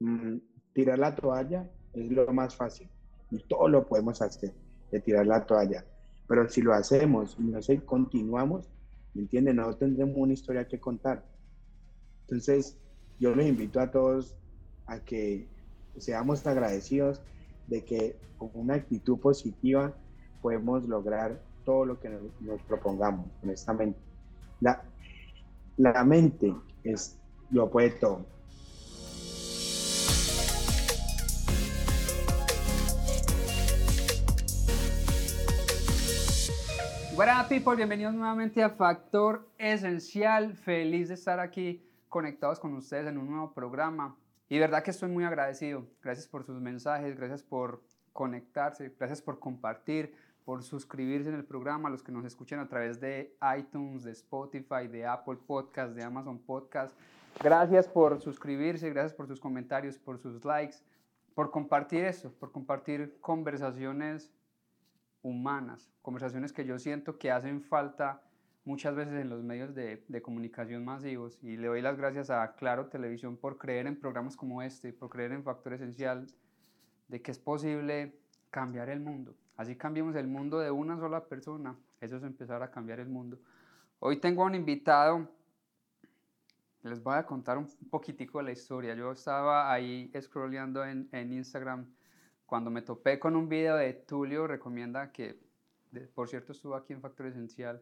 mm, tirar la toalla es lo más fácil y todo lo podemos hacer de tirar la toalla. Pero si lo hacemos y no sé, continuamos, ¿me entienden? No tendremos una historia que contar. Entonces, yo les invito a todos a que seamos agradecidos de que con una actitud positiva podemos lograr todo lo que nos, propongamos, honestamente. La, la mente es, lo puede todo. Hola people, bienvenidos nuevamente a Factor Esencial. Feliz de estar aquí conectados con ustedes en un nuevo programa. Y verdad que estoy muy agradecido. Gracias por sus mensajes, gracias por conectarse, gracias por compartir, por suscribirse en el programa, los que nos escuchan a través de iTunes, de Spotify, de Apple Podcast, de Amazon Podcast. Gracias por suscribirse, gracias por sus comentarios, por sus likes, por compartir eso, por compartir conversaciones humanas, conversaciones que yo siento que hacen falta muchas veces en los medios de, comunicación masivos y le doy las gracias a Claro Televisión por creer en programas como este, por creer en Factor Esencial, de que es posible cambiar el mundo. Así cambiamos el mundo de una sola persona, eso es empezar a cambiar el mundo. Hoy tengo un invitado, les voy a contar un poquitico de la historia. Yo estaba ahí scrolleando en Instagram cuando me topé con un video de Tulio, recomienda que, por cierto, estuvo aquí en Factor Esencial,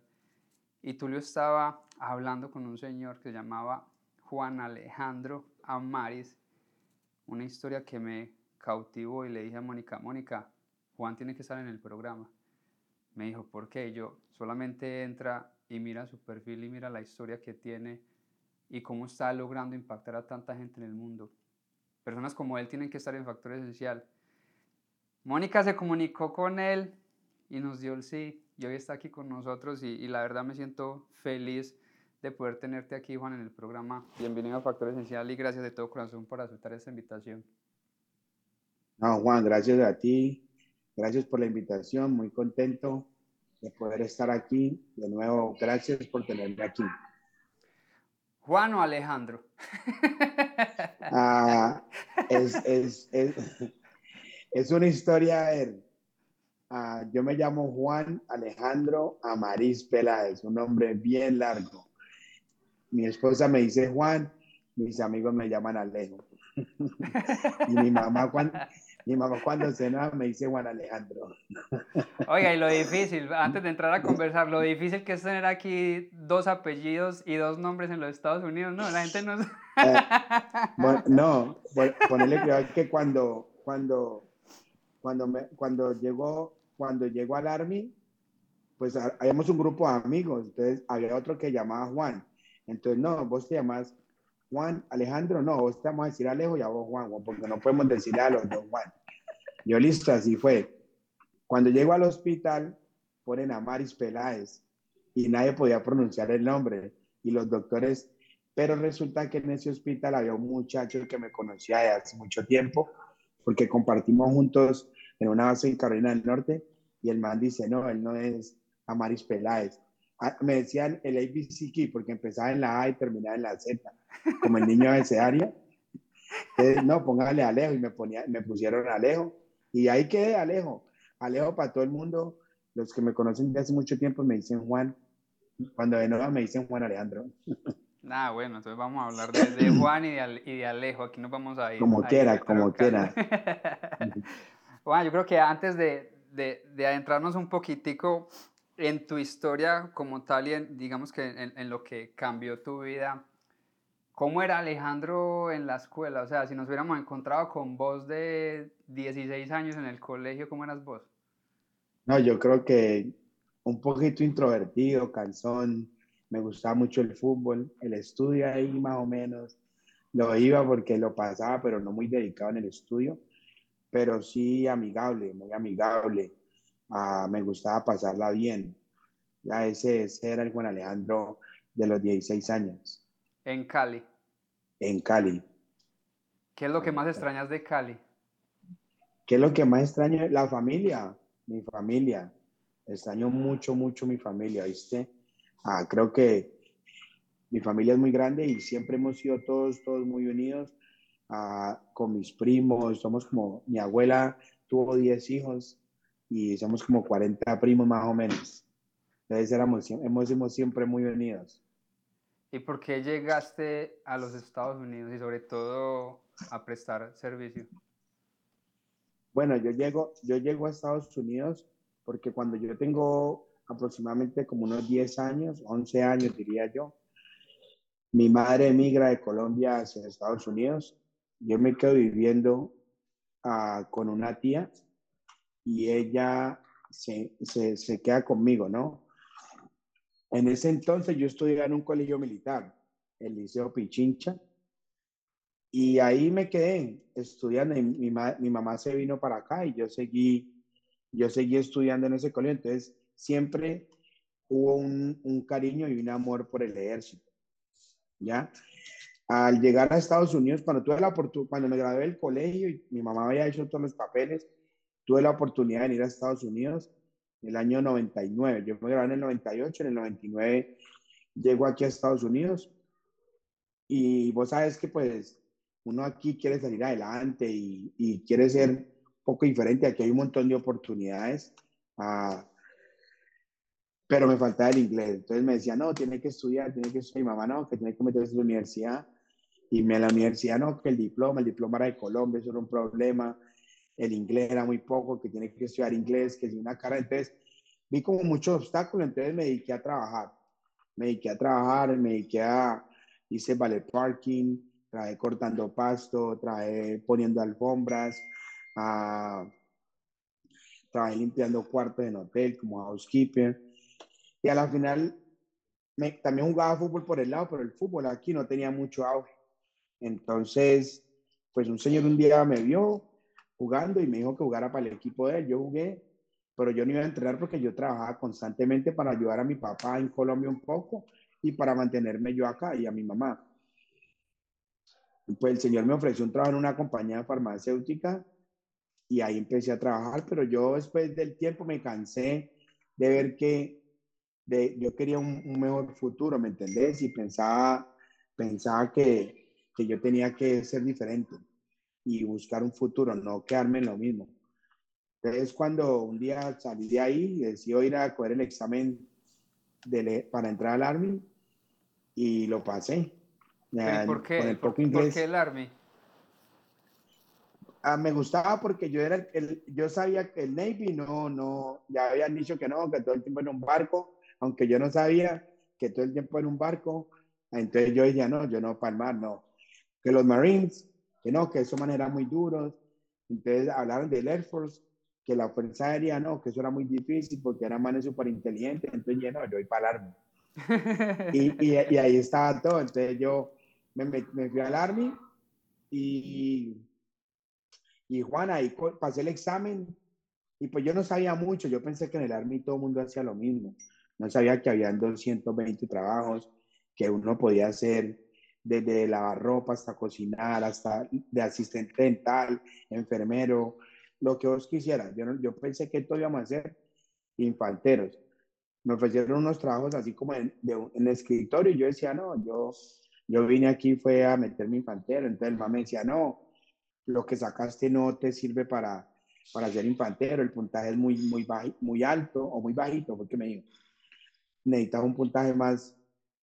y Tulio estaba hablando con un señor que se llamaba Juan Alejandro Amaris, una historia que me cautivó y le dije a Mónica, Mónica, Juan tiene que estar en el programa. Me dijo, ¿por qué? yo solamente entra y mira su perfil y mira la historia que tiene y cómo está logrando impactar a tanta gente en el mundo. Personas como él tienen que estar en Factor Esencial Mónica se comunicó con él y nos dio el sí y hoy está aquí con nosotros y, la verdad me siento feliz de poder tenerte aquí, Juan, en el programa. Bienvenido a Factor Esencial y gracias de todo corazón por aceptar esta invitación. No, Juan, gracias a ti. Gracias por la invitación. Muy contento de poder estar aquí. De nuevo, gracias por tenerme aquí. Juan o Alejandro. Ah, es, es, es, es una historia, uh, yo me llamo Juan Alejandro Amariz Peláez, un nombre bien largo. Mi esposa me dice Juan, mis amigos me llaman Alejo. y mi mamá cuando, mi mamá cuando cena me dice Juan Alejandro. Oiga, y lo difícil, antes de entrar a conversar, lo difícil que es tener aquí dos apellidos y dos nombres en los Estados Unidos, ¿no? La gente no... Eh, bueno, no, ponerle cuidado que cuando, cuando cuando, me, cuando, llegó, cuando llegó al Army, pues habíamos un grupo de amigos, entonces había otro que llamaba Juan. Entonces, no, vos te llamás Juan, Alejandro, no, vos te vamos a decir Alejo y a vos Juan, porque no podemos decirle a los dos Juan. Yo listo, así fue. Cuando llego al hospital, ponen a Maris Peláez y nadie podía pronunciar el nombre. Y los doctores, pero resulta que en ese hospital había un muchacho que me conocía de hace mucho tiempo porque compartimos juntos en una base en Carolina del Norte y el man dice, no, él no es Amaris Peláez. Ah, me decían el ABCK porque empezaba en la A y terminaba en la Z, como el niño abecedario. Entonces, no, póngale Alejo y me, ponía, me pusieron Alejo y ahí quedé Alejo. Alejo para todo el mundo, los que me conocen desde hace mucho tiempo me dicen Juan, cuando de nuevo me dicen Juan Alejandro. Ah, bueno, entonces vamos a hablar de, Juan y de, Alejo. Aquí nos vamos a ir. Como quiera, como quiera. Juan, yo creo que antes de, de, adentrarnos un poquitico en tu historia como tal y en, digamos que en, en, lo que cambió tu vida, ¿cómo era Alejandro en la escuela? O sea, si nos hubiéramos encontrado con vos de 16 años en el colegio, ¿cómo eras vos? No, yo creo que un poquito introvertido, cansón, me gustaba mucho el fútbol, el estudio ahí más o menos, lo iba porque lo pasaba, pero no muy dedicado en el estudio, pero sí amigable, muy amigable, ah, me gustaba pasarla bien. Ya ese, era el Juan Alejandro de los 16 años. En Cali. En Cali. ¿Qué es lo que más extrañas de Cali? ¿Qué es lo que más extraño? La familia, mi familia. Extraño mucho, mucho mi familia, ¿viste? Ah, creo que mi familia es muy grande y siempre hemos sido todos, todos muy unidos con mis primos, somos como, mi abuela tuvo 10 hijos y somos como 40 primos más o menos. Entonces éramos, hemos, hemos siempre muy unidos. ¿Y por qué llegaste a los Estados Unidos y sobre todo a prestar servicio? Bueno, yo llego, yo llego a Estados Unidos porque cuando yo tengo aproximadamente como unos 10 años, 11 años diría yo, mi madre emigra de Colombia hacia Estados Unidos. Yo me quedo viviendo uh, con una tía y ella se, se, se, queda conmigo, ¿no? En ese entonces yo estudiaba en un colegio militar, el Liceo Pichincha, y ahí me quedé estudiando. Mi, mi, mi, mamá se vino para acá y yo seguí, yo seguí estudiando en ese colegio. Entonces, siempre hubo un, un cariño y un amor por el ejército. ¿Ya? Al llegar a Estados Unidos, cuando tuve la cuando me gradué del colegio y mi mamá había hecho todos los papeles, tuve la oportunidad de ir a Estados Unidos en el año 99. Yo me gradué en el 98, en el 99 llego aquí a Estados Unidos y vos sabes que pues uno aquí quiere salir adelante y, y quiere ser un poco diferente. Aquí hay un montón de oportunidades. Pero me faltaba el inglés. Entonces me decía, no, tiene que estudiar, tiene que estudiar. Mi mamá, no, que tiene que meterse a la universidad. Y me a la universidad, no, que el diploma, el diploma era de Colombia, eso era un problema. El inglés era muy poco, que tiene que estudiar inglés, que es una cara. Entonces vi como muchos obstáculos, entonces me dediqué a trabajar. Me dediqué a trabajar, me dediqué a, hice ballet parking, trabajé cortando pasto, trabajé poniendo alfombras, a, trabajé limpiando cuartos en hotel como housekeeper y a la final me, también jugaba fútbol por el lado, pero el fútbol aquí no tenía mucho auge. Entonces, pues un señor un día me vio jugando y me dijo que jugara para el equipo de él. Yo jugué, pero yo no iba a entrenar porque yo trabajaba constantemente para ayudar a mi papá en Colombia un poco y para mantenerme yo acá y a mi mamá. Pues el señor me ofreció un trabajo en una compañía farmacéutica y ahí empecé a trabajar, pero yo después del tiempo me cansé de ver que yo quería un, mejor futuro, ¿me entendés? Y pensaba, pensaba que, que yo tenía que ser diferente y buscar un futuro, no quedarme en lo mismo. Entonces, cuando un día salí de ahí, decidí ir a coger el examen de, para entrar al Army y lo pasé. ¿Por qué? ¿Por, qué el Army? Ah, me gustaba porque yo era el, yo sabía que el Navy no, no, ya habían dicho que no, que todo el tiempo en un barco aunque yo no sabía que todo el tiempo en un barco, entonces yo decía, no, yo no para el mar, no. Que los Marines, que no, que esos maneras muy duros. Entonces hablaron del Air Force, que la Fuerza Aérea, no, que eso era muy difícil porque eran manes súper inteligentes. Entonces yo, no, yo voy para el Army. y, y, y, ahí estaba todo. Entonces yo me, me, fui al Army y, y Juan, ahí pasé el examen y pues yo no sabía mucho. Yo pensé que en el Army todo el mundo hacía lo mismo. No sabía que habían 220 trabajos que uno podía hacer desde lavar ropa hasta cocinar, hasta de asistente dental, enfermero, lo que vos quisieras. Yo, yo pensé que todo íbamos a ser infanteros. Me ofrecieron unos trabajos así como en, en escritorio y yo decía, no, yo, yo vine aquí fue a meterme infantero. Entonces el mamá me decía, no, lo que sacaste no te sirve para, para ser infantero, el puntaje es muy, muy, muy alto o muy bajito, porque me dijo necesitaba un puntaje más,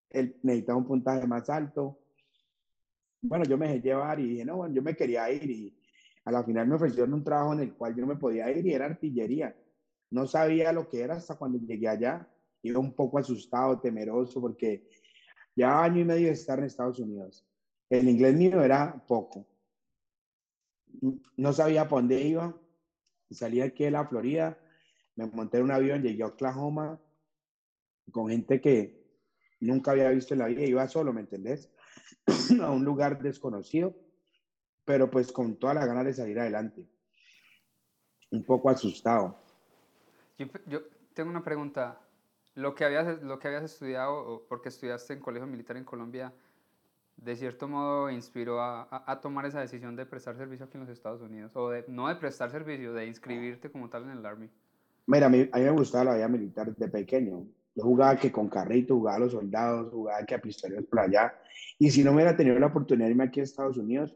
el, necesitaba un puntaje más alto. Bueno, yo me dejé llevar y dije, no, bueno, yo me quería ir y a la final me ofrecieron un trabajo en el cual yo no me podía ir y era artillería. No sabía lo que era hasta cuando llegué allá. Iba un poco asustado, temeroso, porque ya año y medio de estar en Estados Unidos. El inglés mío era poco. No sabía por dónde iba. Salí aquí de la Florida, me monté en un avión, llegué a Oklahoma, con gente que nunca había visto en la vida, iba solo, ¿me entendés? a un lugar desconocido, pero pues con toda la ganas de salir adelante. Un poco asustado. Yo, tengo una pregunta. Lo que, habías, lo que habías estudiado, porque estudiaste en colegio militar en Colombia, de cierto modo inspiró a, a, tomar esa decisión de prestar servicio aquí en los Estados Unidos, o de, no de prestar servicio, de inscribirte como tal en el Army. Mira, a mí, a mí me gustaba la vida militar de pequeño. Yo jugaba que con carrito, jugaba a los soldados, jugaba que a pistoleros por allá. Y si no me hubiera tenido la oportunidad de irme aquí a Estados Unidos,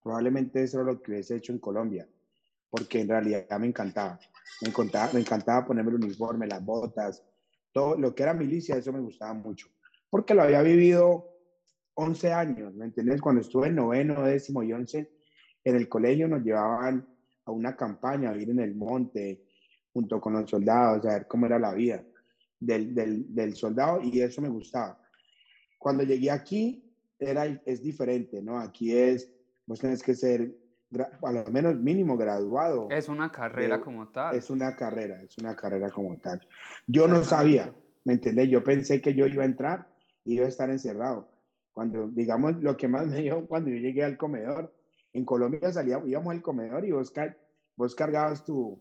probablemente eso era lo que hubiese hecho en Colombia, porque en realidad me encantaba. Me encantaba, me encantaba ponerme el uniforme, las botas, todo lo que era milicia, eso me gustaba mucho, porque lo había vivido 11 años, ¿me entiendes? Cuando estuve en noveno, décimo y once, en el colegio nos llevaban a una campaña, a ir en el monte, junto con los soldados, a ver cómo era la vida del, del, del soldado, y eso me gustaba. Cuando llegué aquí, era, es diferente, ¿no? Aquí es, vos tenés que ser a lo menos mínimo graduado. Es una carrera como tal. Es una carrera, es una carrera como tal. Yo no sabía, ¿me entendés? Yo pensé que yo iba a entrar y iba a estar encerrado. Cuando, digamos, lo que más me dio cuando yo llegué al comedor, en Colombia salíamos, íbamos al comedor y vos, vos cargabas tu,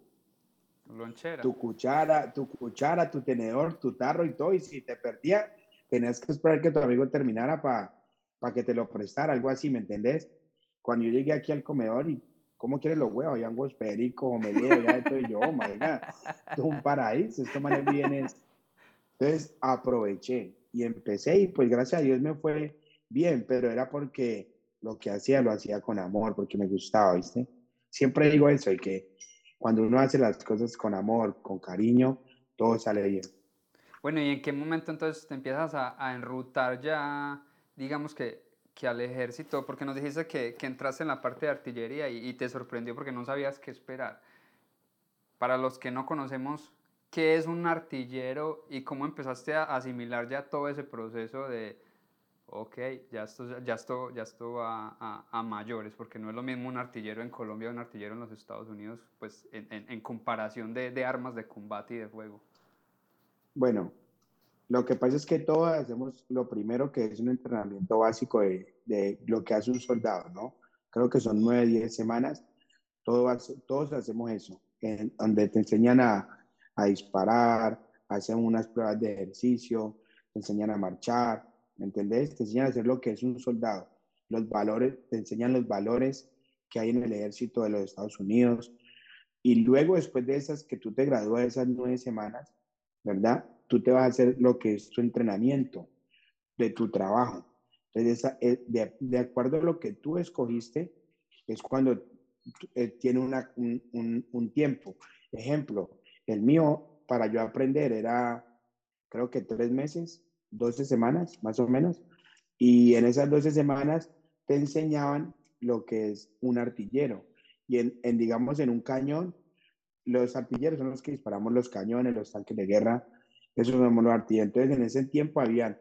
Lonchera. tu cuchara, tu cuchara, tu tenedor, tu tarro y todo, y si te perdía, tenías que esperar que tu amigo terminara para para que te lo prestara, algo así, ¿me entendés? Cuando yo llegué aquí al comedor y, ¿cómo quieres los huevos? Habían huevos pericos, leo, ya esto, y yo, oh es un paraíso, esto me viene. Entonces aproveché y empecé y pues gracias a Dios me fue bien, pero era porque lo que hacía lo hacía con amor, porque me gustaba, ¿viste? Siempre digo eso, y que cuando uno hace las cosas con amor, con cariño, todo sale bien. Bueno, ¿y en qué momento entonces te empiezas a, a enrutar ya digamos que, que al ejército, porque nos dijiste que, que entraste en la parte de artillería y, te sorprendió porque no sabías qué esperar. Para los que no conocemos, ¿qué es un artillero y cómo empezaste a asimilar ya todo ese proceso de, ok, ya esto, ya esto, ya esto va a, a, mayores, porque no es lo mismo un artillero en Colombia o un artillero en los Estados Unidos, pues en, en, en comparación de, de, armas de combate y de fuego. Bueno, lo que pasa es que todos hacemos lo primero que es un entrenamiento básico de, de lo que hace un soldado, ¿no? Creo que son nueve, diez semanas. Todos, todos hacemos eso, en, donde te enseñan a, a disparar, hacen unas pruebas de ejercicio, te enseñan a marchar, ¿me entendés? Te enseñan a hacer lo que es un soldado. Los valores, te enseñan los valores que hay en el ejército de los Estados Unidos. Y luego, después de esas, que tú te gradúas esas nueve semanas, ¿verdad? tú te vas a hacer lo que es tu entrenamiento de tu trabajo. Entonces, eh, de, de acuerdo a lo que tú escogiste, es cuando eh, tiene una, un, un, tiempo. Ejemplo, el mío para yo aprender era, creo que tres meses, 12 semanas, más o menos. Y en esas 12 semanas te enseñaban lo que es un artillero. Y en, en, digamos, en un cañón, los artilleros son los que disparamos los cañones, los tanques de guerra, eso somos los artilleros. Entonces, en ese tiempo habían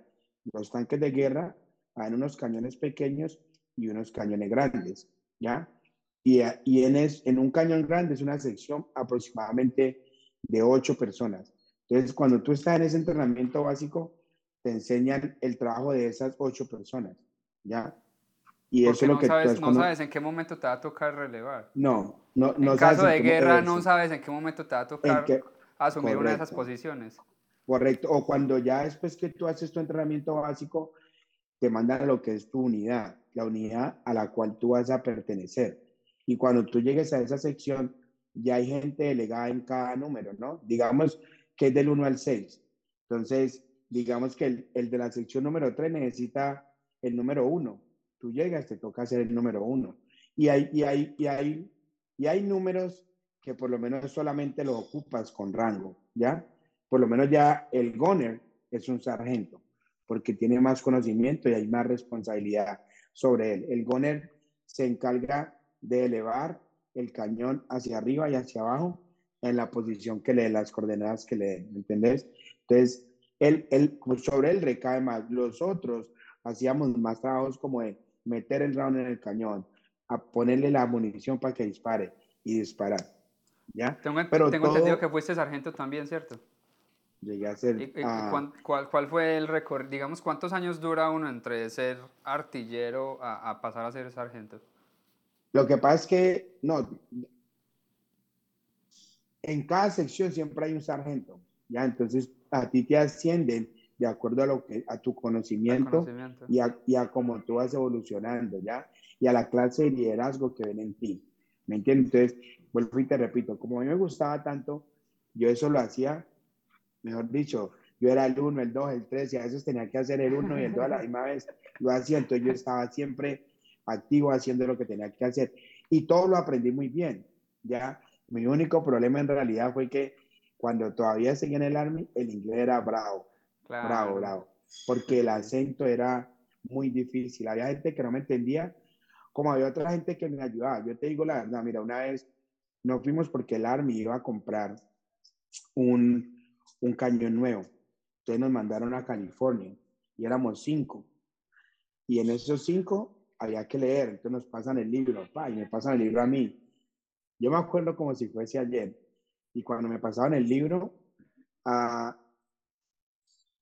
los tanques de guerra, habían unos cañones pequeños y unos cañones grandes, ¿ya? Y, y en, es, en un cañón grande es una sección aproximadamente de ocho personas. Entonces, cuando tú estás en ese entrenamiento básico, te enseñan el trabajo de esas ocho personas, ¿ya? Y eso es lo no que sabes, no sabes en qué momento te va a tocar relevar. No, no, no En caso de guerra, no sabes en qué momento te va a tocar asumir una de esas posiciones. Correcto. O cuando ya después que tú haces tu entrenamiento básico, te mandan a lo que es tu unidad, la unidad a la cual tú vas a pertenecer. Y cuando tú llegues a esa sección, ya hay gente delegada en cada número, ¿no? Digamos que es del 1 al 6. Entonces, digamos que el, el de la sección número 3 necesita el número 1. Tú llegas, te toca hacer el número 1. Y hay, y, hay, y, hay, y hay números que por lo menos solamente lo ocupas con rango, ¿ya? por lo menos ya el goner es un sargento, porque tiene más conocimiento y hay más responsabilidad sobre él. El goner se encarga de elevar el cañón hacia arriba y hacia abajo en la posición que le dé, las coordenadas que le den, ¿entendés? Entonces, él, él, pues, sobre él recae más. Los otros hacíamos más trabajos como de meter el round en el cañón, a ponerle la munición para que dispare y disparar. ¿Ya? Tengo, Pero tengo entendido que fuiste sargento también, ¿cierto? Llegué a ser... ¿Y, cuál, cuál, fue el récord? Digamos, ¿cuántos años dura uno entre ser artillero a, a, pasar a ser sargento? Lo que pasa es que, no, en cada sección siempre hay un sargento, ¿ya? Entonces, a ti te ascienden de acuerdo a, lo que, a tu conocimiento, conocimiento. Y, a, y a cómo tú vas evolucionando, ¿ya? Y a la clase de liderazgo que ven en ti, ¿me entiendes? Entonces, vuelvo y te repito, como a mí me gustaba tanto, yo eso lo hacía mejor dicho, yo era el 1, el 2, el 3 y a veces tenía que hacer el 1 y el 2 a la misma vez. Lo hacía, entonces yo estaba siempre activo haciendo lo que tenía que hacer. Y todo lo aprendí muy bien. Ya, mi único problema en realidad fue que cuando todavía seguía en el Army, el inglés era bravo, bravo, bravo, porque el acento era muy difícil. Había gente que no me entendía, como había otra gente que me ayudaba. Yo te digo la verdad, mira, una vez no fuimos porque el Army iba a comprar un, un cañón nuevo. Entonces nos mandaron a California y éramos cinco. Y en esos cinco había que leer, entonces nos pasan el libro, pa, y me pasan el libro a mí. Yo me acuerdo como si fuese ayer. Y cuando me pasaban el libro, uh,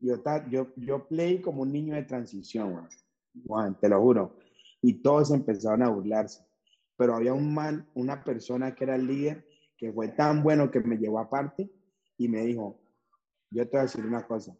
yo, yo, yo play como un niño de transición, Juan, te lo juro. Y todos empezaron a burlarse. Pero había un man, una persona que era el líder, que fue tan bueno que me llevó aparte y me dijo, yo te voy a decir una cosa,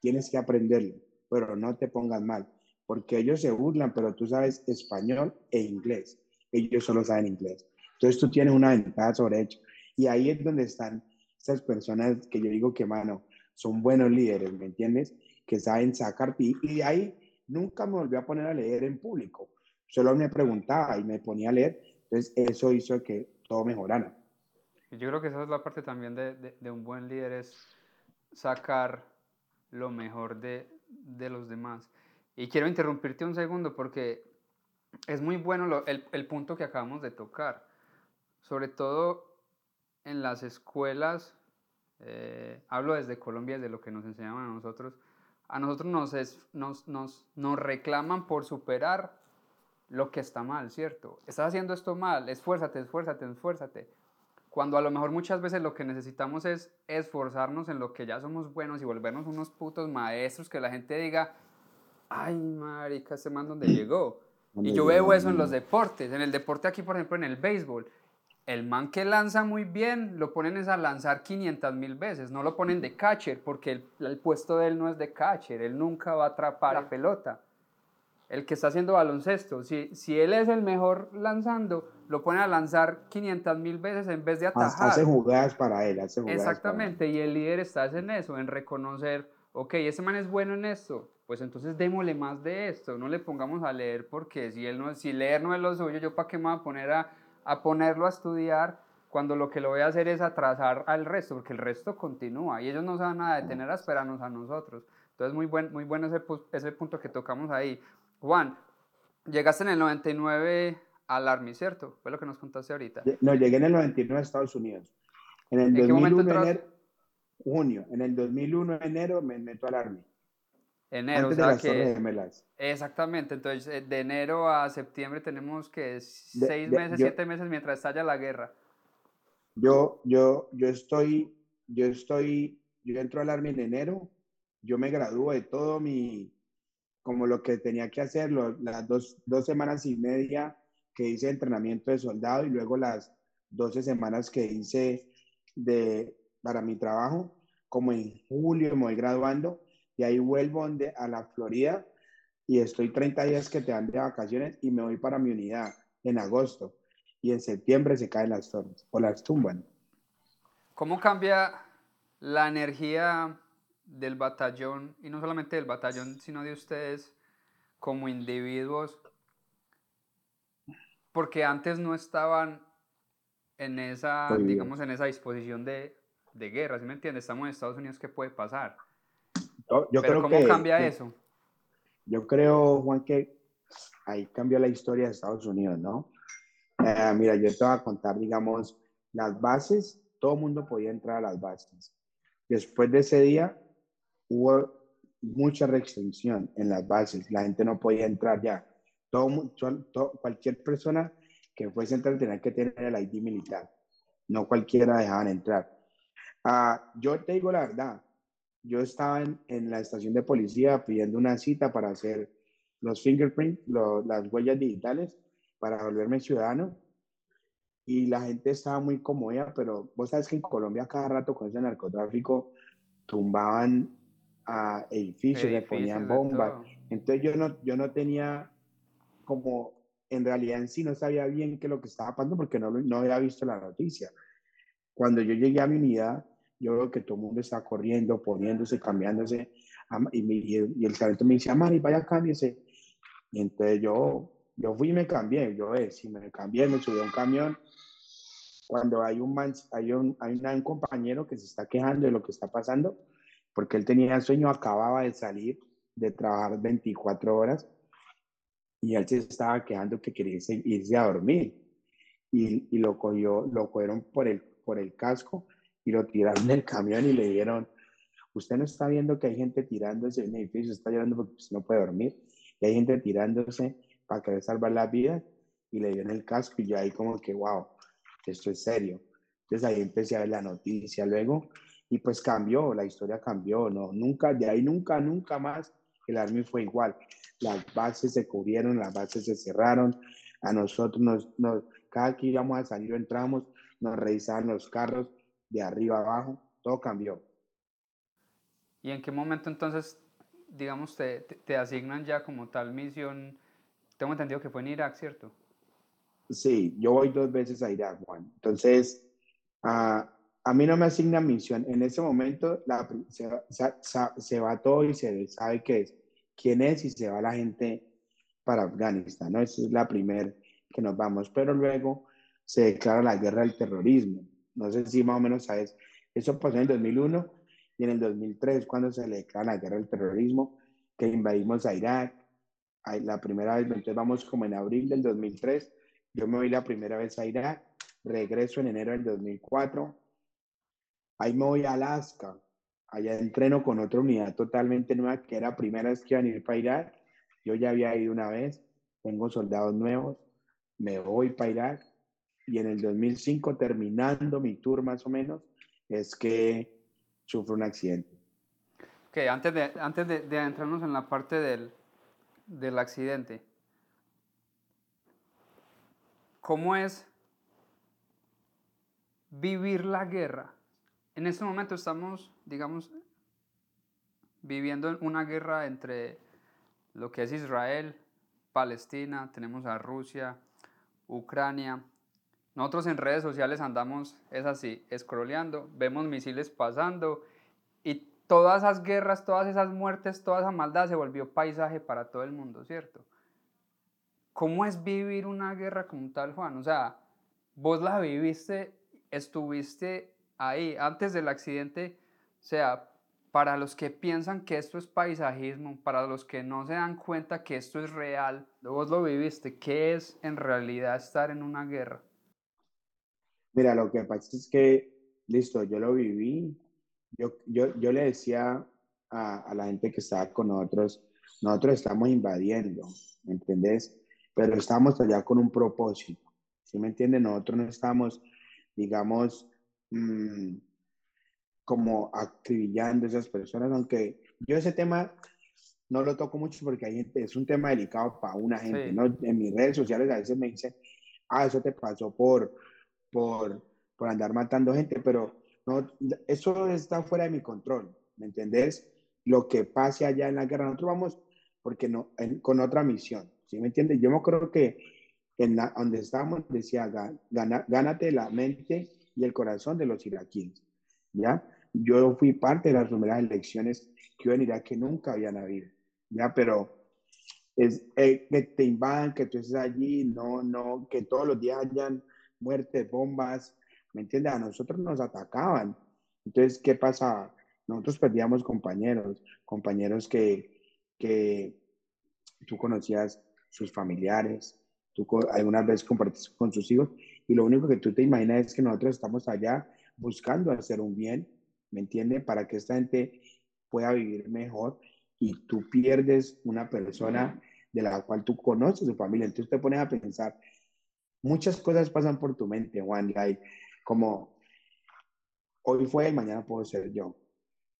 tienes que aprenderlo, pero no te pongas mal, porque ellos se burlan, pero tú sabes español e inglés. Ellos solo saben inglés. Entonces tú tienes una ventaja sobre ellos. Y ahí es donde están esas personas que yo digo que, mano, son buenos líderes, ¿me entiendes? Que saben sacar. Y, y ahí nunca me volví a poner a leer en público. Solo me preguntaba y me ponía a leer. Entonces eso hizo que todo mejorara. Yo creo que esa es la parte también de, de, de un buen líder, es sacar lo mejor de, de los demás. Y quiero interrumpirte un segundo porque es muy bueno lo, el, el, punto que acabamos de tocar. Sobre todo en las escuelas, eh, hablo desde Colombia, desde lo que nos enseñan a nosotros, a nosotros nos, es, nos, nos, nos reclaman por superar lo que está mal, ¿cierto? Estás haciendo esto mal, esfuérzate, esfuérzate, esfuérzate. Cuando a lo mejor muchas veces lo que necesitamos es esforzarnos en lo que ya somos buenos y volvernos unos putos maestros, que la gente diga, ay, marica, ese man donde llegó. Y yo veo eso en los deportes. En el deporte aquí, por ejemplo, en el béisbol. El man que lanza muy bien, lo ponen es a lanzar 500 mil veces. No lo ponen de catcher, porque el, el, puesto de él no es de catcher. Él nunca va a atrapar la pelota. El que está haciendo baloncesto, si, si él es el mejor lanzando, lo ponen a lanzar 500 mil veces en vez de atajar. Hace jugadas para él. Hace jugadas Exactamente, y el líder está en eso, en reconocer, ok, ese man es bueno en esto, pues entonces démosle más de esto, no le pongamos a leer porque si, él no, si leer no es lo suyo, yo para qué me voy a poner a, a ponerlo a estudiar cuando lo que lo voy a hacer es atrasar al resto, porque el resto continúa y ellos no se van a detener a esperarnos a nosotros. Entonces muy, buen, muy bueno ese, ese punto que tocamos ahí. Juan, llegaste en el 99 al Army, ¿cierto? Fue lo que nos contaste ahorita. No, llegué en el 99 a Estados Unidos. En el ¿En 2001 enero, junio, en el 2001 enero me meto al Army. Enero, Antes o sea de las que, Gemelas. Exactamente, entonces eh, de enero a septiembre tenemos que seis de, meses, yo, siete meses mientras estalla la guerra. Yo, yo, yo estoy, yo estoy, yo entro al Army en enero, yo me gradúo de todo mi, como lo que tenía que hacer, lo, las dos, dos semanas y media que hice entrenamiento de soldado y luego las 12 semanas que hice de, para mi trabajo, como en julio me voy graduando y ahí vuelvo a la Florida y estoy 30 días que te dan de vacaciones y me voy para mi unidad en agosto y en septiembre se caen las torres o las tumban. ¿Cómo cambia la energía del batallón y no solamente del batallón sino de ustedes como individuos? Porque antes no estaban en esa, digamos, en esa disposición de, de guerra, ¿sí me entiendes? Estamos en Estados Unidos, ¿qué puede pasar? Yo, Pero creo ¿cómo que, cambia que, eso? Yo creo, Juan, que ahí cambió la historia de Estados Unidos, ¿no? Eh, mira, yo te voy a contar, digamos, las bases, todo el mundo podía entrar a las bases. Después de ese día, hubo mucha restricción en las bases, la gente no podía entrar ya. Todo, todo, cualquier persona que fuese a entrar tenía que tener el ID militar, no cualquiera dejaban entrar. Uh, yo te digo la verdad, yo estaba en, en, la estación de policía pidiendo una cita para hacer los fingerprints, lo, las huellas digitales, para volverme ciudadano. Y la gente estaba muy cómoda, pero vos sabes que en Colombia cada rato con ese narcotráfico tumbaban a edificios, le ponían bombas. Entonces yo no, yo no tenía como, en realidad en sí no sabía bien qué es lo que estaba pasando porque no, no había visto la noticia. Cuando yo llegué a mi unidad, yo veo que todo el mundo está corriendo, poniéndose, cambiándose, y, y el sargento me dice, Mari, vaya, cámbiese. Y entonces yo, yo fui y me cambié, yo eh, si me cambié, me subí a un camión. Cuando hay un, hay un, hay un compañero que se está quejando de lo que está pasando, porque él tenía sueño, acababa de salir de trabajar 24 horas y él se estaba quejando que quería irse a dormir y, y, lo cogió, lo cogieron por el, por el casco y lo tiraron del camión y le dijeron, usted no está viendo que hay gente tirándose en el edificio, está llorando porque no puede dormir, y hay gente tirándose para querer salvar la vida y le dieron el casco y yo ahí como que, wow, esto es serio. Entonces ahí empecé a ver la noticia luego y pues cambió, la historia cambió, ¿no? Nunca, de ahí nunca, nunca más el Army fue igual. Las bases se cubrieron, las bases se cerraron, a nosotros nos, nos cada que íbamos a salir entramos, nos revisaban los carros de arriba abajo, todo cambió. ¿Y en qué momento entonces, digamos, te, te, asignan ya como tal misión? Tengo entendido que fue en Irak, ¿cierto? Sí, yo voy dos veces a Irak, Juan. Entonces, a, a mí no me asignan misión. En ese momento la, se, se, va todo y se sabe qué es, quién es y se va la gente para Afganistán, ¿no? Esa es la primera que nos vamos. Pero luego se declara la guerra del terrorismo. No sé si más o menos sabes. Eso pasó en el 2001 y en el 2003 cuando se le declara la guerra del terrorismo, que invadimos a Irak. La primera vez, entonces vamos como en abril del 2003. Yo me voy la primera vez a Irak, regreso en enero del 2004. Ahí me voy a Alaska. Allá entreno con otra unidad totalmente nueva, que era primera vez que iban a ir para Irak. Yo ya había ido una vez, tengo soldados nuevos, me voy para Irak y en el 2005, terminando mi tour más o menos, es que sufro un accidente. Ok, antes de, antes de, de adentrarnos en la parte del, del accidente, ¿cómo es vivir la guerra? En este momento estamos, digamos, viviendo una guerra entre lo que es Israel, Palestina, tenemos a Rusia, Ucrania, nosotros en redes sociales andamos, es así, escroleando, vemos misiles pasando y todas esas guerras, todas esas muertes, toda esa maldad se volvió paisaje para todo el mundo, ¿cierto? ¿Cómo es vivir una guerra como tal, Juan? O sea, vos la viviste, estuviste ahí antes del accidente, o sea, para los que piensan que esto es paisajismo, para los que no se dan cuenta que esto es real, vos lo viviste, ¿qué es en realidad estar en una guerra? Mira, lo que pasa es que, listo, yo lo viví. Yo, yo, yo le decía a, a, la gente que estaba con nosotros, nosotros estamos invadiendo, ¿me entendés? Pero estamos allá con un propósito, ¿sí me entiendes? Nosotros no estamos, digamos, mmm, como acribillando a esas personas, aunque yo ese tema no lo toco mucho porque hay gente, es un tema delicado para una gente, ¿no? En mis redes sociales a veces me dicen, ah, eso te pasó por por, por andar matando gente, pero no, eso está fuera de mi control, ¿me entendés? Lo que pase allá en la guerra, nosotros vamos porque no, con otra misión, ¿sí me entiendes? Yo me acuerdo que en la, donde estábamos decía, gana, gánate la mente y el corazón de los iraquíes, ¿ya? Yo fui parte de las primeras elecciones que hubo en Irak que nunca habían habido, ¿ya? Pero es eh, que te invadan, que tú estés allí, no, no, que todos los días hayan muertes, bombas, ¿me entiendes? A nosotros nos atacaban. Entonces, ¿qué pasaba? Nosotros perdíamos compañeros, compañeros que, que tú conocías sus familiares, tú algunas veces compartiste con sus hijos y lo único que tú te imaginas es que nosotros estamos allá buscando hacer un bien, ¿me entiendes? Para que esta gente pueda vivir mejor y tú pierdes una persona de la cual tú conoces su familia. Entonces te pones a pensar, muchas cosas pasan por tu mente, Juan, like, como hoy fue mañana puedo ser yo.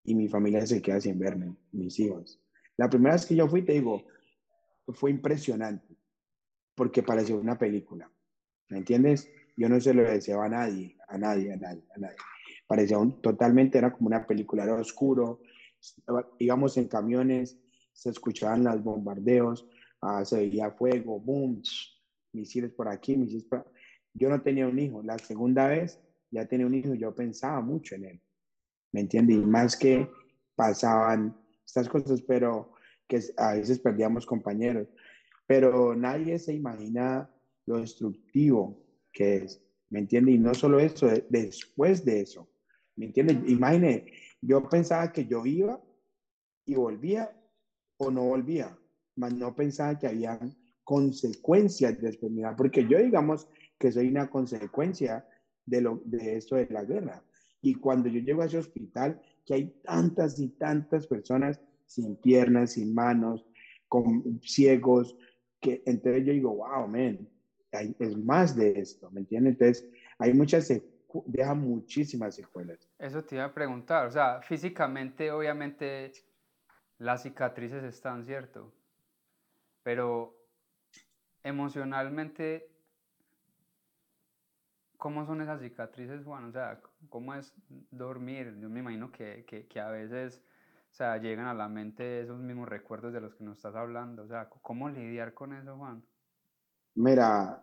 Y mi familia se queda sin verme, mis hijos. La primera vez que yo fui, te digo, fue impresionante, porque pareció una película. ¿Me entiendes? Yo no se lo deseaba a nadie, a nadie, a nadie, a nadie. Parecía un, totalmente, era como una película, era oscuro. Íbamos en camiones, se escuchaban los bombardeos, ah, se veía fuego, boom, misiles por aquí, misiles por... Yo no tenía un hijo. La segunda vez ya tenía un hijo yo pensaba mucho en él. ¿Me entiendes? Y más que pasaban estas cosas, pero que a veces perdíamos compañeros. pero nadie se imagina lo destructivo que es, ¿me entiende? Y no solo eso, después de eso, ¿me entiende? Imagine, yo pensaba que yo iba y volvía o no volvía, mas no pensaba que había consecuencias de terminar, porque yo digamos que soy una consecuencia de, lo, de esto de la guerra. Y cuando yo llego a ese hospital, que hay tantas y tantas personas sin piernas, sin manos, con ciegos, que entonces yo digo, wow, man, es más de esto, ¿me entiendes? Entonces, hay muchas, deja muchísimas secuelas. Eso te iba a preguntar, o sea, físicamente, obviamente, las cicatrices están, ¿cierto? Pero emocionalmente, ¿cómo son esas cicatrices, Juan? O sea, ¿cómo es dormir? Yo me imagino que, que, a veces, o sea, llegan a la mente esos mismos recuerdos de los que nos estás hablando. O sea, ¿cómo lidiar con eso, Juan? Mira,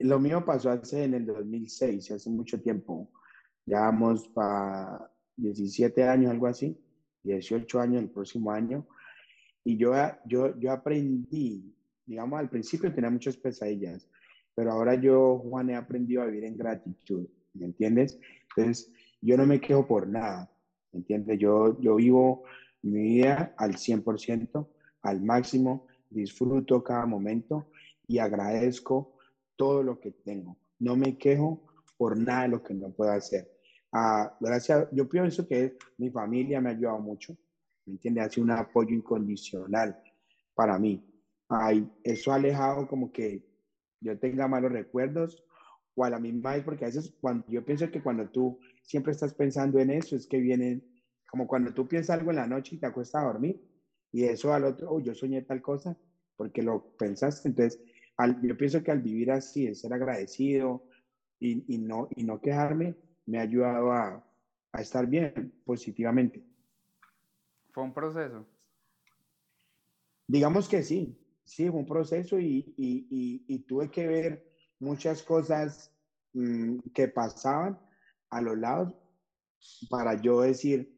lo mío pasó hace en el 2006, hace mucho tiempo. Ya vamos para 17 años, algo así, 18 años el próximo año. Y yo, yo, yo aprendí, digamos, al principio tenía muchas pesadillas, pero ahora yo, Juan, he aprendido a vivir en gratitud, ¿me entiendes? Entonces, yo no me quejo por nada, ¿me entiendes? Yo, yo vivo mi vida al 100%, al máximo, disfruto cada momento y agradezco todo lo que tengo. No me quejo por nada de lo que no puedo hacer. Ah, gracias, yo pienso que mi familia me ha ayudado mucho, ¿me entiendes? Ha sido un apoyo incondicional para mí. Ay, eso ha alejado como que yo tenga malos recuerdos o a la misma vez, porque a veces cuando yo pienso que cuando tú siempre estás pensando en eso, es que vienen, como cuando tú piensas algo en la noche y te acuestas a dormir, y eso al otro, oh, yo soñé tal cosa, porque lo pensaste. Entonces, al, yo pienso que al vivir así, el ser agradecido y, y, no, y no quejarme, me ha ayudado a, a estar bien positivamente. ¿Fue un proceso? Digamos que sí, sí, fue un proceso y, y, y tuve que ver muchas cosas mmm, que pasaban a los lados para yo decir,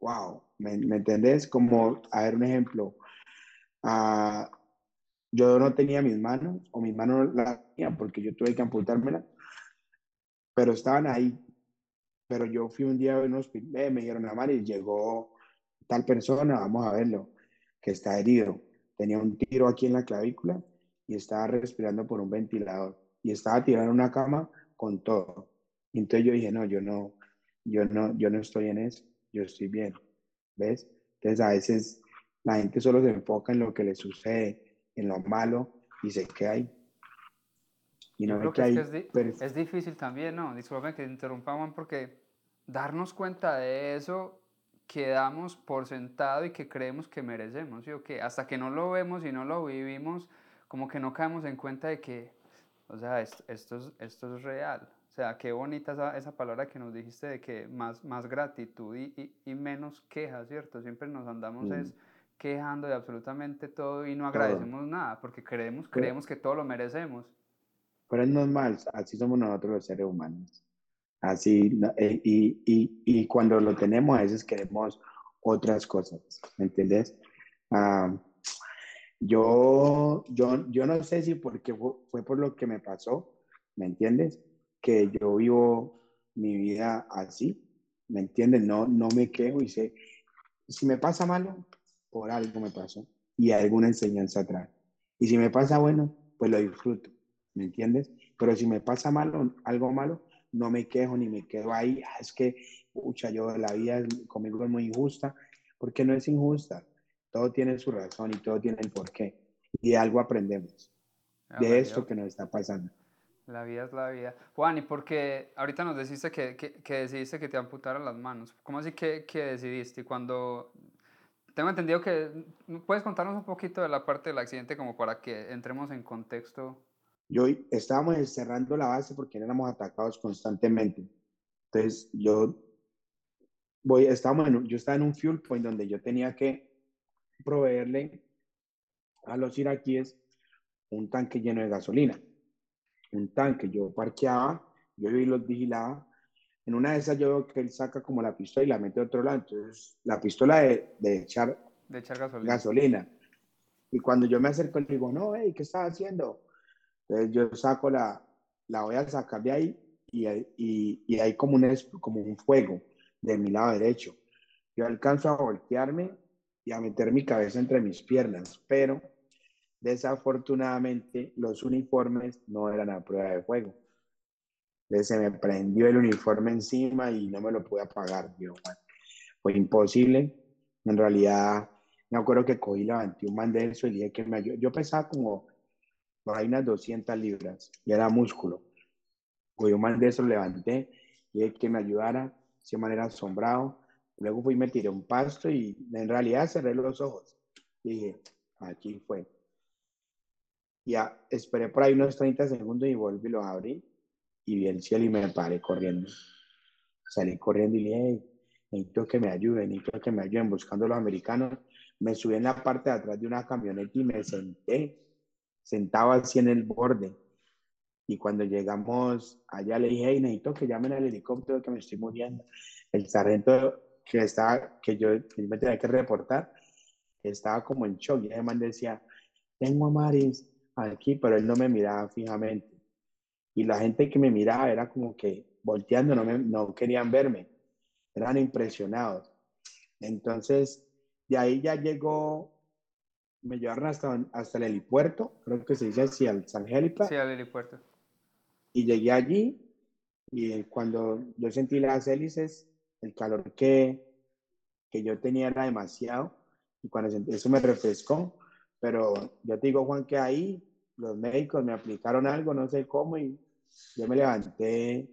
wow, ¿me, ¿me entendés? Como, a ver, un ejemplo, uh, yo no tenía mis manos, o mis manos las tenía porque yo tuve que amputármela, pero estaban ahí. Pero yo fui un día a un hospital, me dijeron, y llegó tal persona, vamos a verlo, que está herido tenía un tiro aquí en la clavícula y estaba respirando por un ventilador y estaba tirado en una cama con todo. Y entonces yo dije, no, yo no, yo no, yo no estoy en eso, yo estoy bien, ¿ves? Entonces a veces la gente solo se enfoca en lo que le sucede, en lo malo y se queda ahí. Y no ve que, hay es, es, es, difícil también, ¿no? Disculpen que te interrumpa, Juan, porque darnos cuenta de eso quedamos por sentado y que creemos que merecemos, ¿sí o qué? Hasta que no lo vemos y no lo vivimos, como que no caemos en cuenta de que, o sea, esto, esto, es, esto es real. O sea, qué bonita esa, esa, palabra que nos dijiste de que más, más gratitud y, y, y menos quejas, ¿cierto? Siempre nos andamos mm. es quejando de absolutamente todo y no agradecemos todo. nada, porque creemos, creemos que todo lo merecemos. Pero es normal, así somos nosotros los seres humanos. Así, eh, y, y, y, cuando lo tenemos, a veces queremos otras cosas, ¿me entiendes? Uh, yo, yo, yo no sé si porque fue por lo que me pasó, ¿me entiendes? Que yo vivo mi vida así, ¿me entiendes? No, no me quejo y sé, si me pasa malo, por algo me pasó y alguna enseñanza atrás. Y si me pasa bueno, pues lo disfruto, ¿me entiendes? Pero si me pasa malo, algo malo, no me quejo ni me quedo ahí, ah, es que, pucha, yo la vida conmigo es muy injusta, porque no es injusta, todo tiene su razón y todo tiene el porqué, y de algo aprendemos, ah, de esto que nos está pasando. La vida es la vida. Juan, ¿y por qué ahorita nos deciste que, que, que decidiste que te amputaran las manos? ¿Cómo así que, que decidiste? Cuando tengo entendido que puedes contarnos un poquito de la parte del accidente como para que entremos en contexto yo estábamos cerrando la base porque éramos atacados constantemente. Entonces, yo voy, estábamos en, yo estaba en un fuel point donde yo tenía que proveerle a los iraquíes un tanque lleno de gasolina. Un tanque, yo parqueaba, yo los vigilaba. En una de esas yo veo que él saca como la pistola y la mete a otro lado. Entonces, la pistola de, de echar, de echar gasolina. gasolina. Y cuando yo me acerco, le digo, no, hey, ¿qué estás haciendo? Entonces yo saco la, la voy a sacar de ahí y, y, y hay como un, como un fuego de mi lado derecho. Yo alcanzo a voltearme y a meter mi cabeza entre mis piernas, pero desafortunadamente los uniformes no eran a prueba de fuego. Entonces se me prendió el uniforme encima y no me lo pude apagar. Yo, fue imposible. En realidad, me acuerdo que cogí, levanté un man de eso y dije que me ayudó. Yo pesaba como por unas 200 libras y era músculo. Cogí un man de eso, levanté y dije que me ayudara. De manera asombrado. Luego fui y me tiré un pasto y en realidad cerré los ojos. dije, aquí fue. Ya esperé por ahí unos 30 segundos y volví y lo abrí y vi el cielo y me paré corriendo. Salí corriendo y dije, necesito que me ayuden, necesito que me ayuden buscando a los americanos. Me subí en la parte de atrás de una camioneta y me senté, sentado así en el borde. Y cuando llegamos allá le dije, necesito que llamen al helicóptero que me estoy muriendo. El sargento que, estaba, que yo me tenía que reportar estaba como en shock. Y además decía, tengo a Maris aquí, pero él no me miraba fijamente. Y la gente que me miraba era como que volteando, no, me, no querían verme eran impresionados. Entonces, de ahí ya llegó, me llevaron hasta, hasta el helipuerto, creo que se dice así, al San Helipa. Sí, al helipuerto. Y llegué allí y cuando yo sentí las hélices, el calor que, que yo tenía era demasiado y cuando sentí, eso me refrescó. Pero yo te digo, Juan, que ahí los médicos me aplicaron algo, no sé cómo, y yo me levanté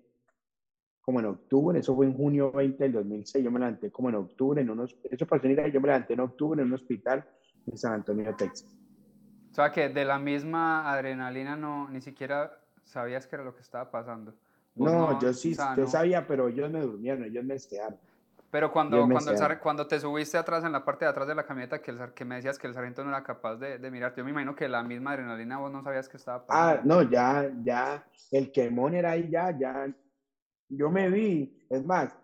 como en octubre, eso fue en junio 20 del 2006, yo me levanté como en octubre, en unos, eso pasó en yo me levanté en octubre en un hospital en San Antonio, Texas. O sea que de la misma adrenalina no, ni siquiera sabías qué era lo que estaba pasando. No, yo sí, yo sabía, pero ellos me durmieron, ellos me estearon. Pero cuando, cuando, el, cuando, te subiste atrás, en la parte de atrás de la camioneta, que, el, que me decías que el sargento no era capaz de, de mirarte, yo me imagino que la misma adrenalina vos no sabías que estaba pasando. Ah, no, ya, ya, el quemón era ahí ya, ya, yo me vi, es más,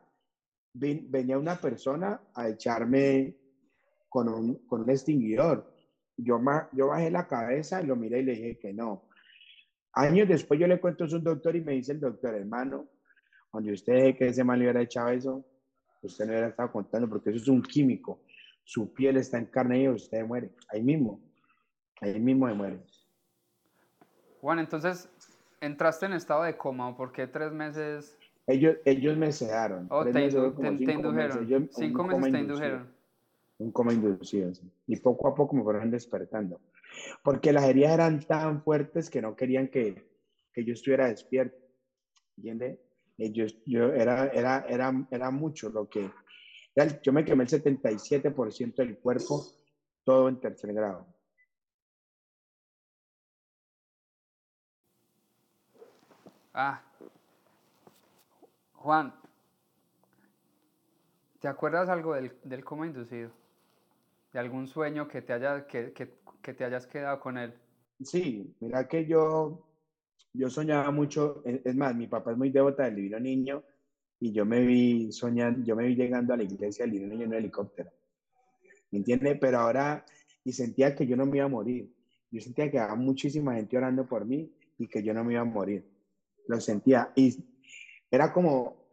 venía una persona a echarme con un, con un extinguidor. Yo, yo bajé la cabeza lo miré y le dije que no. Años después yo le cuento a un doctor y me dice el doctor, hermano, cuando usted deje que ese mal le hubiera echado eso, usted no hubiera estado contando porque eso es un químico. Su piel está en carne y usted muere. Ahí mismo. Ahí mismo se muere. Juan, entonces, ¿entraste en estado de coma? ¿Por qué tres meses ellos, ellos me sedaron. Oh, te, indujeron. cinco meses te indujeron. Un coma inducido. Y poco a poco me fueron despertando. Porque las heridas eran tan fuertes que no querían que, que yo estuviera despierto. ¿Entiendes? Ellos, yo era, era, era, era mucho lo que... Yo me quemé el 77% del cuerpo, todo en tercer grado. Ah, Juan, ¿te acuerdas algo del, del, coma inducido? ¿De algún sueño que te, haya, que, que, que te hayas quedado con él? Sí, mira que yo, yo soñaba mucho, es más, mi papá es muy devota del Divino Niño y yo me vi soñando, yo me vi llegando a la iglesia del Divino Niño en un helicóptero. ¿Me entiendes? Pero ahora, y sentía que yo no me iba a morir. Yo sentía que había muchísima gente orando por mí y que yo no me iba a morir. Lo sentía. Y era como,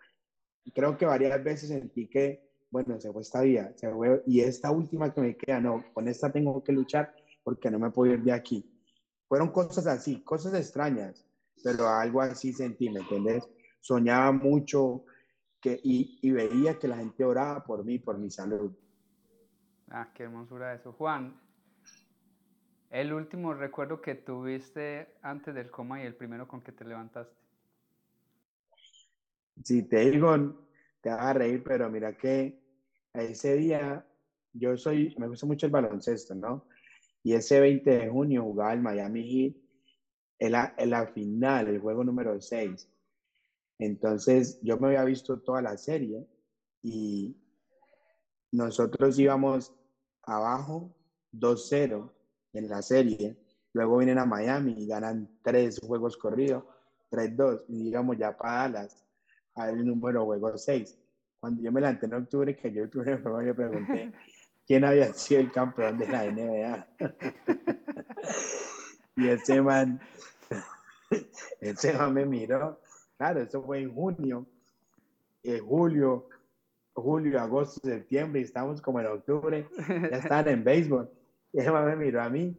creo que varias veces sentí que, bueno, se fue esta vida, se fue, y esta última que me queda, no, con esta tengo que luchar porque no me puedo ir de aquí. Fueron cosas así, cosas extrañas, pero algo así sentí, ¿me entiendes? Soñaba mucho que, y, y veía que la gente oraba por mí, por mi salud. Ah, qué hermosura eso. Juan, el último recuerdo que tuviste antes del coma y el primero con que te levantaste si te digo, te vas a reír, pero mira que ese día yo soy, me gusta mucho el baloncesto, ¿no? Y ese 20 de junio jugaba el Miami Heat en la, en la final, el juego número 6. Entonces yo me había visto toda la serie y nosotros íbamos abajo 2-0 en la serie. Luego vienen a Miami y ganan tres juegos corridos, 3-2, y digamos ya para Dallas el número juego 6. Cuando yo me levanté en octubre, que yo octubre, yo pregunté, quién había sido el campeón de la NBA. y ese man, ese man me miró. Claro, eso fue en junio, en julio, julio, agosto, septiembre, y estamos como en octubre, ya están en béisbol. Y ese man me miró a mí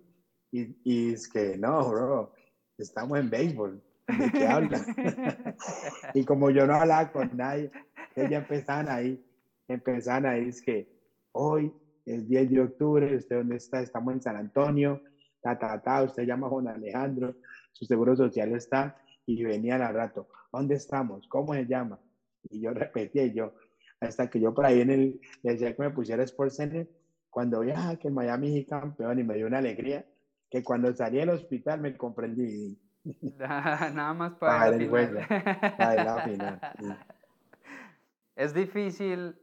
y, y es que no, bro, estamos en béisbol. ¿De qué habla? y como yo no hablaba con nadie, ellos empezaban ahí, empezaban ahí, es que hoy es 10 de octubre, ¿usted dónde está? Estamos en San Antonio, ta, ta, ta, usted llama a Juan Alejandro, su seguro social está, y venían al rato, ¿dónde estamos? ¿Cómo se llama? Y yo repetía, y yo, hasta que yo por ahí en el, decía que me pusiera Sports Center, cuando vi ah, que Miami es campeón y me dio una alegría, que cuando salí del hospital me comprendí. Nada más para, la final. Para la final. Es difícil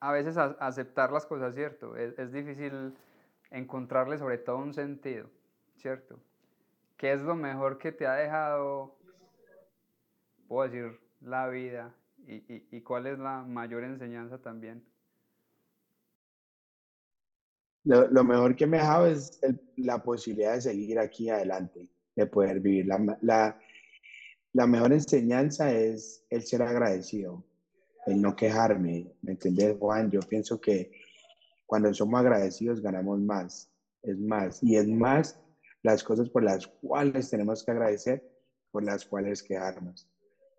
a veces aceptar las cosas, ¿cierto? Es, es, difícil encontrarle sobre todo un sentido, ¿cierto? ¿Qué es lo mejor que te ha dejado, puedo decir, la vida? ¿Y, y, y cuál es la mayor enseñanza también? Lo, lo, mejor que me ha dejado es el, la posibilidad de seguir aquí adelante, de poder vivir. La, la, la mejor enseñanza es el ser agradecido el no quejarme, ¿me entiendes, Juan? Yo pienso que cuando somos agradecidos ganamos más, es más, y es más las cosas por las cuales tenemos que agradecer, por las cuales quejarnos.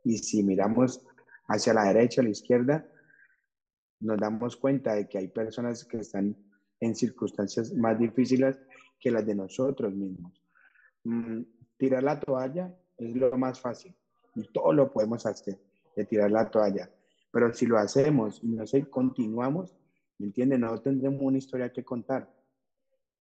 Y si miramos hacia la derecha o la izquierda, nos damos cuenta de que hay personas que están en circunstancias más difíciles que las de nosotros mismos. Mm, tirar la toalla es lo más fácil y todo lo podemos hacer de tirar la toalla pero si lo hacemos y no sé, continuamos, ¿me entienden? No tendremos una historia que contar.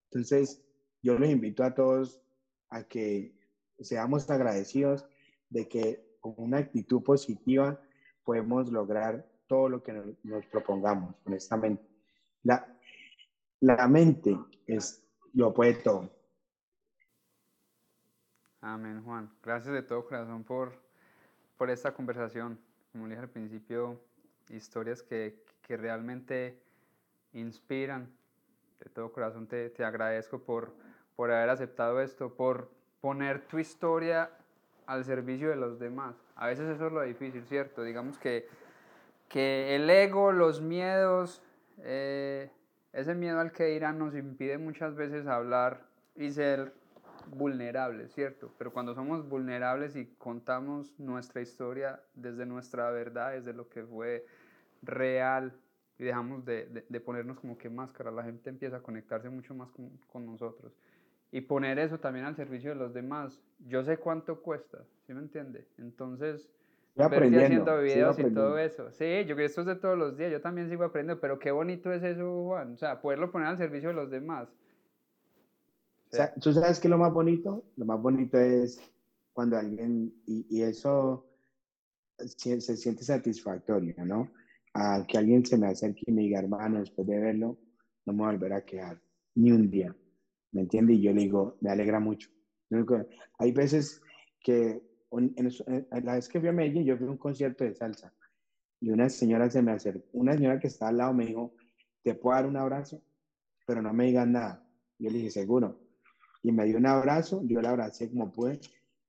Entonces, yo les invito a todos a que seamos agradecidos de que con una actitud positiva podemos lograr todo lo que nos, propongamos, honestamente. La, la mente es lo puede todo. Amén, Juan. Gracias de todo corazón por, por esta conversación como dije al principio, historias que, que realmente inspiran. De todo corazón te, te agradezco por, por haber aceptado esto, por poner tu historia al servicio de los demás. A veces eso es lo difícil, ¿cierto? Digamos que, que el ego, los miedos, eh, ese miedo al que dirán nos impide muchas veces hablar y ser vulnerables, ¿cierto? Pero cuando somos vulnerables y contamos nuestra historia desde nuestra verdad, desde lo que fue real, y dejamos de, de, ponernos como que máscara, la gente empieza a conectarse mucho más con, con, nosotros. Y poner eso también al servicio de los demás. Yo sé cuánto cuesta, ¿sí me entiende? Entonces, estoy haciendo videos y todo eso. Sí, yo que esto es de todos los días, yo también sigo aprendiendo, pero qué bonito es eso, Juan. O sea, poderlo poner al servicio de los demás. ¿Tú sabes qué es lo más bonito? Lo más bonito es cuando alguien, y, y eso se, se, siente satisfactorio, ¿no? A que alguien se me acerque y me diga, hermano, después de verlo, no me voy a quedar ni un día. ¿Me entiende? Y yo le digo, me alegra mucho. Hay veces que, en, la vez que fui a Medellín, yo fui a un concierto de salsa y una señora se me acercó, una señora que está al lado me dijo, ¿te puedo dar un abrazo? Pero no me digas nada. Yo le dije, seguro y me dio un abrazo, yo la abracé como pude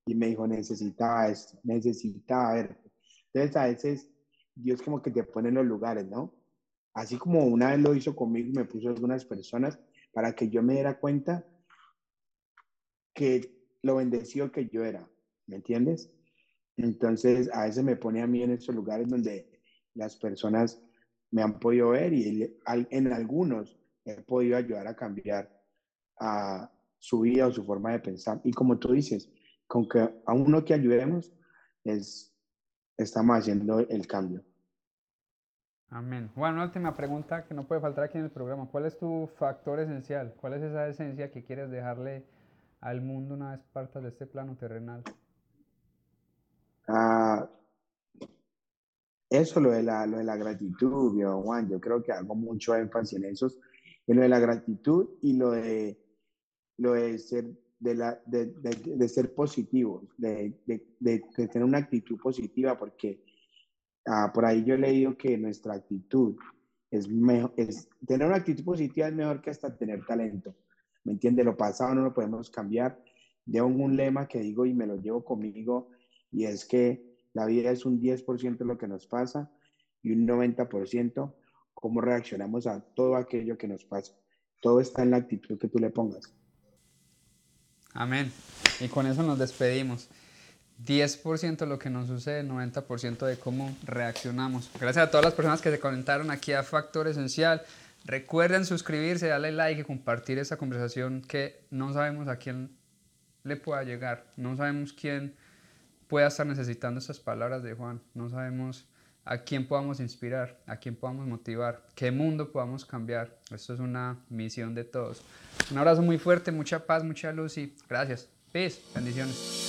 y me dijo, necesitaba esto, necesitaba verte. Entonces a veces Dios como que te pone en los lugares, ¿no? Así como una vez lo hizo conmigo me puso algunas personas para que yo me diera cuenta que lo bendecido que yo era, ¿me entiendes? Entonces a veces me pone a mí en esos lugares donde las personas me han podido ver y en algunos he podido ayudar a cambiar a, su vida o su forma de pensar. Y como tú dices, con que a uno que ayudemos, es, estamos haciendo el cambio. Amén. Bueno, última pregunta que no puede faltar aquí en el programa. ¿Cuál es tu factor esencial? ¿Cuál es esa esencia que quieres dejarle al mundo una vez partas de este plano terrenal? Ah, eso, lo de, la, lo de la gratitud, Juan. Yo creo que hago mucho énfasis en eso, en lo de la gratitud y lo de lo de ser, de, la, de, de, ser positivos, de, tener una actitud positiva, porque ah, por ahí yo he leído que nuestra actitud es mejor, es, tener una actitud positiva es mejor que hasta tener talento. ¿Me entiende? Lo pasado no lo podemos cambiar. Llevo un lema que digo y me lo llevo conmigo y es que la vida es un 10% de lo que nos pasa y un 90% cómo reaccionamos a todo aquello que nos pasa. Todo está en la actitud que tú le pongas. Amén. Y con eso nos despedimos. 10% lo que nos sucede, 90% de cómo reaccionamos. Gracias a todas las personas que se conectaron aquí a Factor Esencial. Recuerden suscribirse, darle like y compartir esta conversación que no sabemos a quién le pueda llegar. No sabemos quién pueda estar necesitando estas palabras de Juan. No sabemos a quién podamos inspirar, a quién podamos motivar, qué mundo podamos cambiar. Esto es una misión de todos. Un abrazo muy fuerte, mucha paz, mucha luz y gracias. Peace, bendiciones.